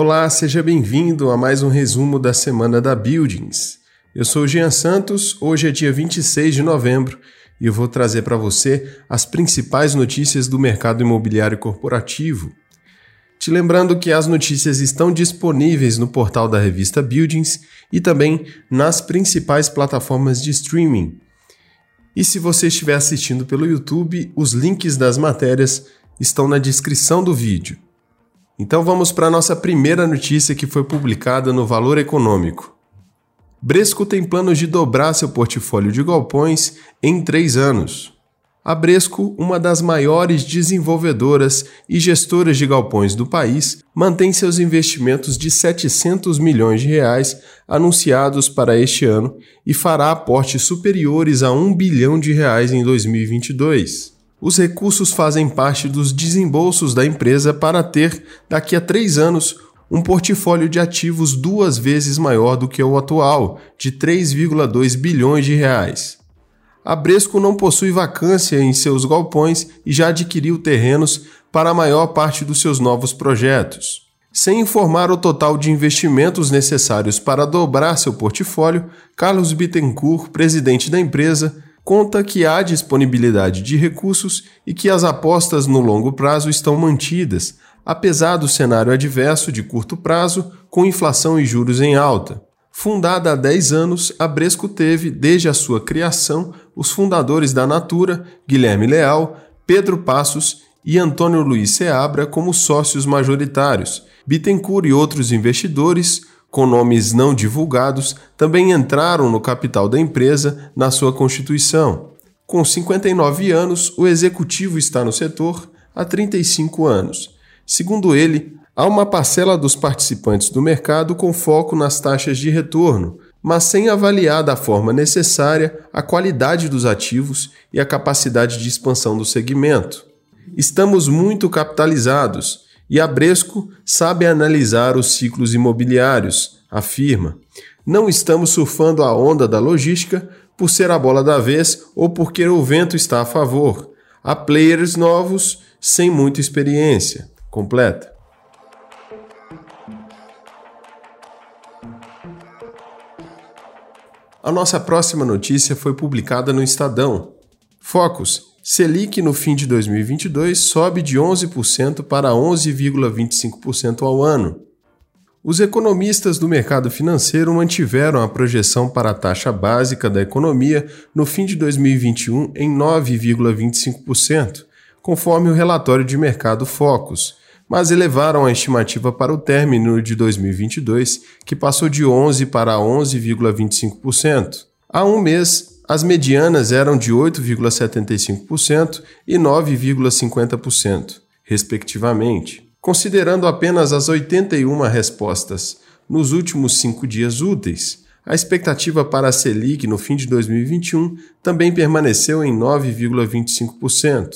Olá, seja bem-vindo a mais um resumo da semana da Buildings. Eu sou Jean Santos, hoje é dia 26 de novembro e eu vou trazer para você as principais notícias do mercado imobiliário corporativo. Te lembrando que as notícias estão disponíveis no portal da revista Buildings e também nas principais plataformas de streaming. E se você estiver assistindo pelo YouTube, os links das matérias estão na descrição do vídeo. Então vamos para a nossa primeira notícia que foi publicada no Valor Econômico. Bresco tem planos de dobrar seu portfólio de galpões em três anos. A Bresco, uma das maiores desenvolvedoras e gestoras de galpões do país, mantém seus investimentos de 700 milhões de reais anunciados para este ano e fará aportes superiores a 1 bilhão de reais em 2022. Os recursos fazem parte dos desembolsos da empresa para ter, daqui a três anos, um portfólio de ativos duas vezes maior do que o atual, de 3,2 bilhões de reais. A Bresco não possui vacância em seus galpões e já adquiriu terrenos para a maior parte dos seus novos projetos. Sem informar o total de investimentos necessários para dobrar seu portfólio, Carlos Bittencourt, presidente da empresa, conta que há disponibilidade de recursos e que as apostas no longo prazo estão mantidas, apesar do cenário adverso de curto prazo, com inflação e juros em alta. Fundada há 10 anos, a Bresco teve, desde a sua criação, os fundadores da Natura, Guilherme Leal, Pedro Passos e Antônio Luiz Seabra como sócios majoritários. Bittencourt e outros investidores com nomes não divulgados, também entraram no capital da empresa na sua constituição. Com 59 anos, o executivo está no setor há 35 anos. Segundo ele, há uma parcela dos participantes do mercado com foco nas taxas de retorno, mas sem avaliar da forma necessária a qualidade dos ativos e a capacidade de expansão do segmento. Estamos muito capitalizados e a Bresco sabe analisar os ciclos imobiliários, afirma. Não estamos surfando a onda da logística por ser a bola da vez ou porque o vento está a favor. Há players novos sem muita experiência. Completa. A nossa próxima notícia foi publicada no Estadão. Focus Selic no fim de 2022 sobe de 11% para 11,25% ao ano. Os economistas do mercado financeiro mantiveram a projeção para a taxa básica da economia no fim de 2021 em 9,25%, conforme o relatório de mercado Focus, mas elevaram a estimativa para o término de 2022, que passou de 11% para 11,25%. Há um mês, as medianas eram de 8,75% e 9,50%, respectivamente. Considerando apenas as 81 respostas nos últimos cinco dias úteis, a expectativa para a Selic no fim de 2021 também permaneceu em 9,25%.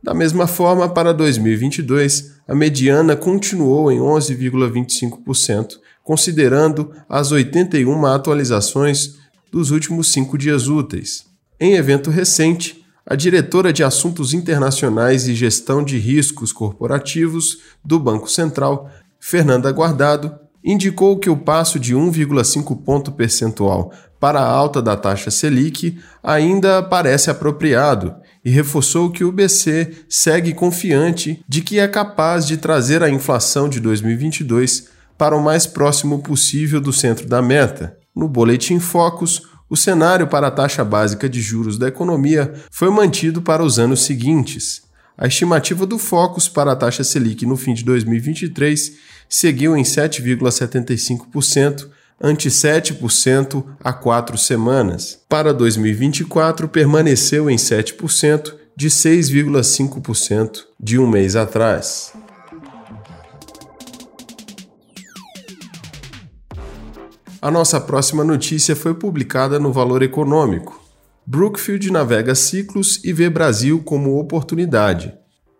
Da mesma forma, para 2022, a mediana continuou em 11,25%, considerando as 81 atualizações dos últimos cinco dias úteis. Em evento recente, a diretora de Assuntos Internacionais e Gestão de Riscos Corporativos do Banco Central, Fernanda Guardado, indicou que o passo de 1,5 ponto percentual para a alta da taxa Selic ainda parece apropriado e reforçou que o BC segue confiante de que é capaz de trazer a inflação de 2022 para o mais próximo possível do centro da meta. No Boletim Focus, o cenário para a taxa básica de juros da economia foi mantido para os anos seguintes. A estimativa do Focus para a taxa Selic no fim de 2023 seguiu em 7,75%, ante 7% há quatro semanas. Para 2024, permaneceu em 7%, de 6,5% de um mês atrás. A nossa próxima notícia foi publicada no Valor Econômico. Brookfield navega ciclos e vê Brasil como oportunidade.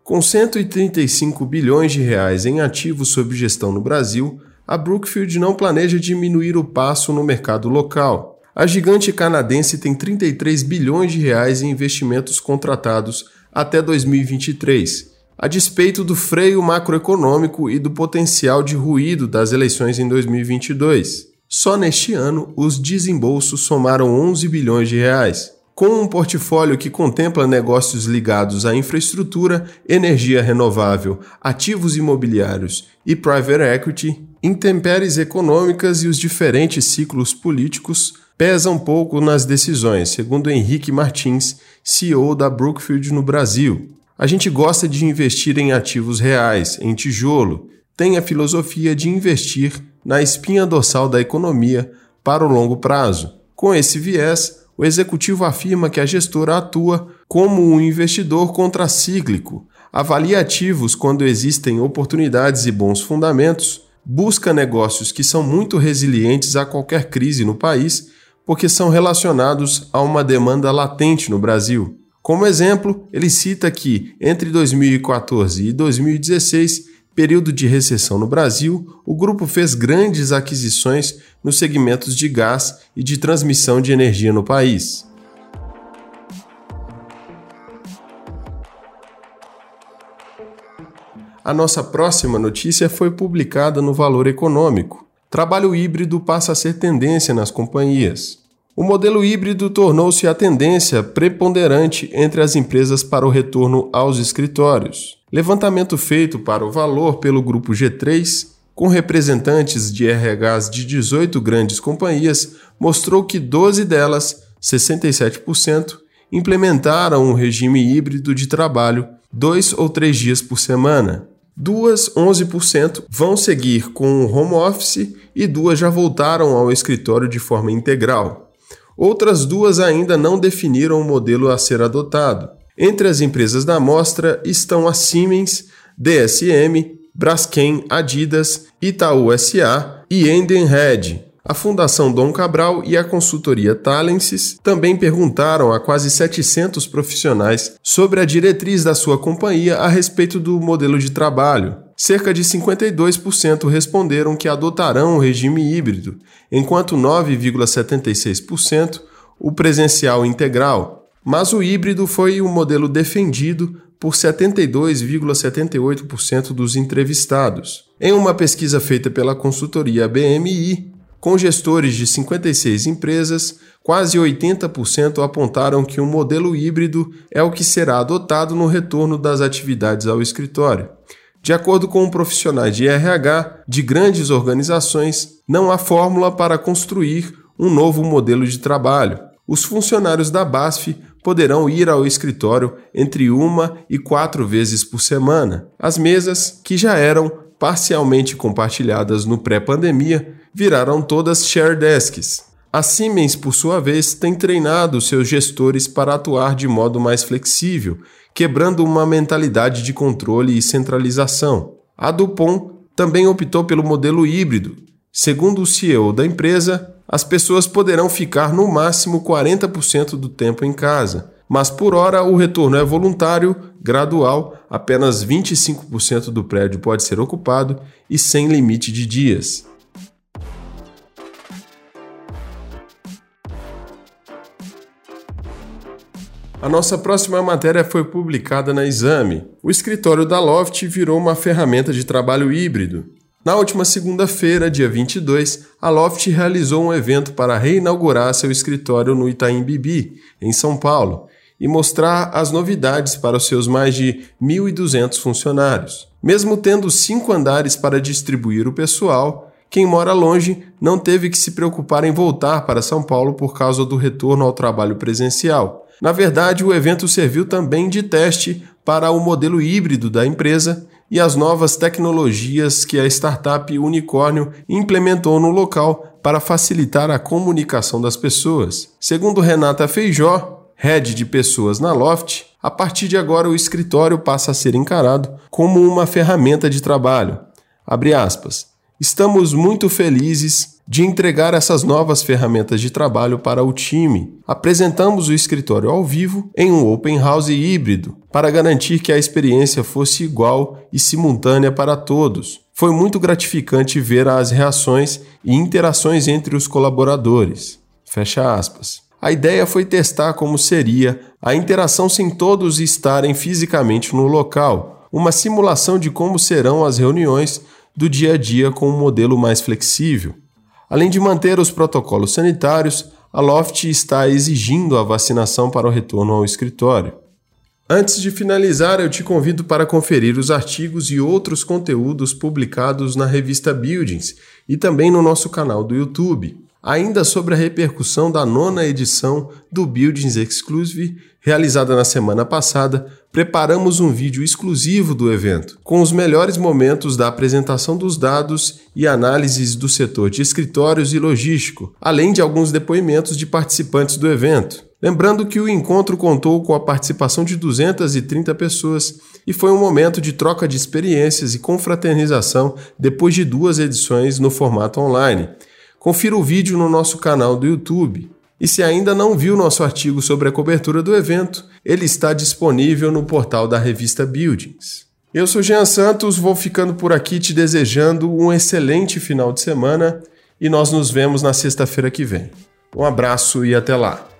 Com 135 bilhões de reais em ativos sob gestão no Brasil, a Brookfield não planeja diminuir o passo no mercado local. A gigante canadense tem 33 bilhões de reais em investimentos contratados até 2023 a despeito do freio macroeconômico e do potencial de ruído das eleições em 2022. Só neste ano, os desembolsos somaram 11 bilhões de reais. Com um portfólio que contempla negócios ligados à infraestrutura, energia renovável, ativos imobiliários e private equity, intempéries econômicas e os diferentes ciclos políticos pesam pouco nas decisões, segundo Henrique Martins, CEO da Brookfield no Brasil. A gente gosta de investir em ativos reais, em tijolo, tem a filosofia de investir na espinha dorsal da economia para o longo prazo. Com esse viés, o executivo afirma que a gestora atua como um investidor contracíclico, avalia ativos quando existem oportunidades e bons fundamentos, busca negócios que são muito resilientes a qualquer crise no país, porque são relacionados a uma demanda latente no Brasil. Como exemplo, ele cita que entre 2014 e 2016 período de recessão no Brasil, o grupo fez grandes aquisições nos segmentos de gás e de transmissão de energia no país. A nossa próxima notícia foi publicada no Valor Econômico. Trabalho híbrido passa a ser tendência nas companhias. O modelo híbrido tornou-se a tendência preponderante entre as empresas para o retorno aos escritórios. Levantamento feito para o valor pelo grupo G3, com representantes de RHs de 18 grandes companhias, mostrou que 12 delas, 67%, implementaram um regime híbrido de trabalho dois ou três dias por semana. Duas, 11%, vão seguir com o home office e duas já voltaram ao escritório de forma integral. Outras duas ainda não definiram o modelo a ser adotado. Entre as empresas da amostra estão a Siemens, DSM, Braskem, Adidas, Itaú SA e Endenred. A Fundação Dom Cabral e a consultoria Talences também perguntaram a quase 700 profissionais sobre a diretriz da sua companhia a respeito do modelo de trabalho. Cerca de 52% responderam que adotarão o regime híbrido, enquanto 9,76% o presencial integral. Mas o híbrido foi o modelo defendido por 72,78% dos entrevistados. Em uma pesquisa feita pela consultoria BMI, com gestores de 56 empresas, quase 80% apontaram que um modelo híbrido é o que será adotado no retorno das atividades ao escritório. De acordo com profissionais de RH de grandes organizações, não há fórmula para construir um novo modelo de trabalho. Os funcionários da BASF poderão ir ao escritório entre uma e quatro vezes por semana. As mesas, que já eram parcialmente compartilhadas no pré-pandemia, viraram todas share desks. A Siemens, por sua vez, tem treinado seus gestores para atuar de modo mais flexível, quebrando uma mentalidade de controle e centralização. A Dupont também optou pelo modelo híbrido. Segundo o CEO da empresa, as pessoas poderão ficar no máximo 40% do tempo em casa, mas por hora o retorno é voluntário, gradual, apenas 25% do prédio pode ser ocupado e sem limite de dias. A nossa próxima matéria foi publicada na Exame. O escritório da Loft virou uma ferramenta de trabalho híbrido. Na última segunda-feira, dia 22, a Loft realizou um evento para reinaugurar seu escritório no Itaim Bibi, em São Paulo, e mostrar as novidades para os seus mais de 1.200 funcionários. Mesmo tendo cinco andares para distribuir o pessoal, quem mora longe não teve que se preocupar em voltar para São Paulo por causa do retorno ao trabalho presencial. Na verdade, o evento serviu também de teste para o modelo híbrido da empresa e as novas tecnologias que a startup Unicórnio implementou no local para facilitar a comunicação das pessoas. Segundo Renata Feijó, head de pessoas na Loft, a partir de agora o escritório passa a ser encarado como uma ferramenta de trabalho. Abre aspas. Estamos muito felizes de entregar essas novas ferramentas de trabalho para o time. Apresentamos o escritório ao vivo em um open house híbrido para garantir que a experiência fosse igual e simultânea para todos. Foi muito gratificante ver as reações e interações entre os colaboradores. Fecha aspas. A ideia foi testar como seria a interação sem todos estarem fisicamente no local uma simulação de como serão as reuniões do dia a dia com um modelo mais flexível. Além de manter os protocolos sanitários, a Loft está exigindo a vacinação para o retorno ao escritório. Antes de finalizar, eu te convido para conferir os artigos e outros conteúdos publicados na revista Buildings e também no nosso canal do YouTube. Ainda sobre a repercussão da nona edição do Buildings Exclusive, realizada na semana passada, preparamos um vídeo exclusivo do evento, com os melhores momentos da apresentação dos dados e análises do setor de escritórios e logístico, além de alguns depoimentos de participantes do evento. Lembrando que o encontro contou com a participação de 230 pessoas e foi um momento de troca de experiências e confraternização depois de duas edições no formato online. Confira o vídeo no nosso canal do YouTube. E se ainda não viu nosso artigo sobre a cobertura do evento, ele está disponível no portal da revista Buildings. Eu sou Jean Santos, vou ficando por aqui te desejando um excelente final de semana e nós nos vemos na sexta-feira que vem. Um abraço e até lá!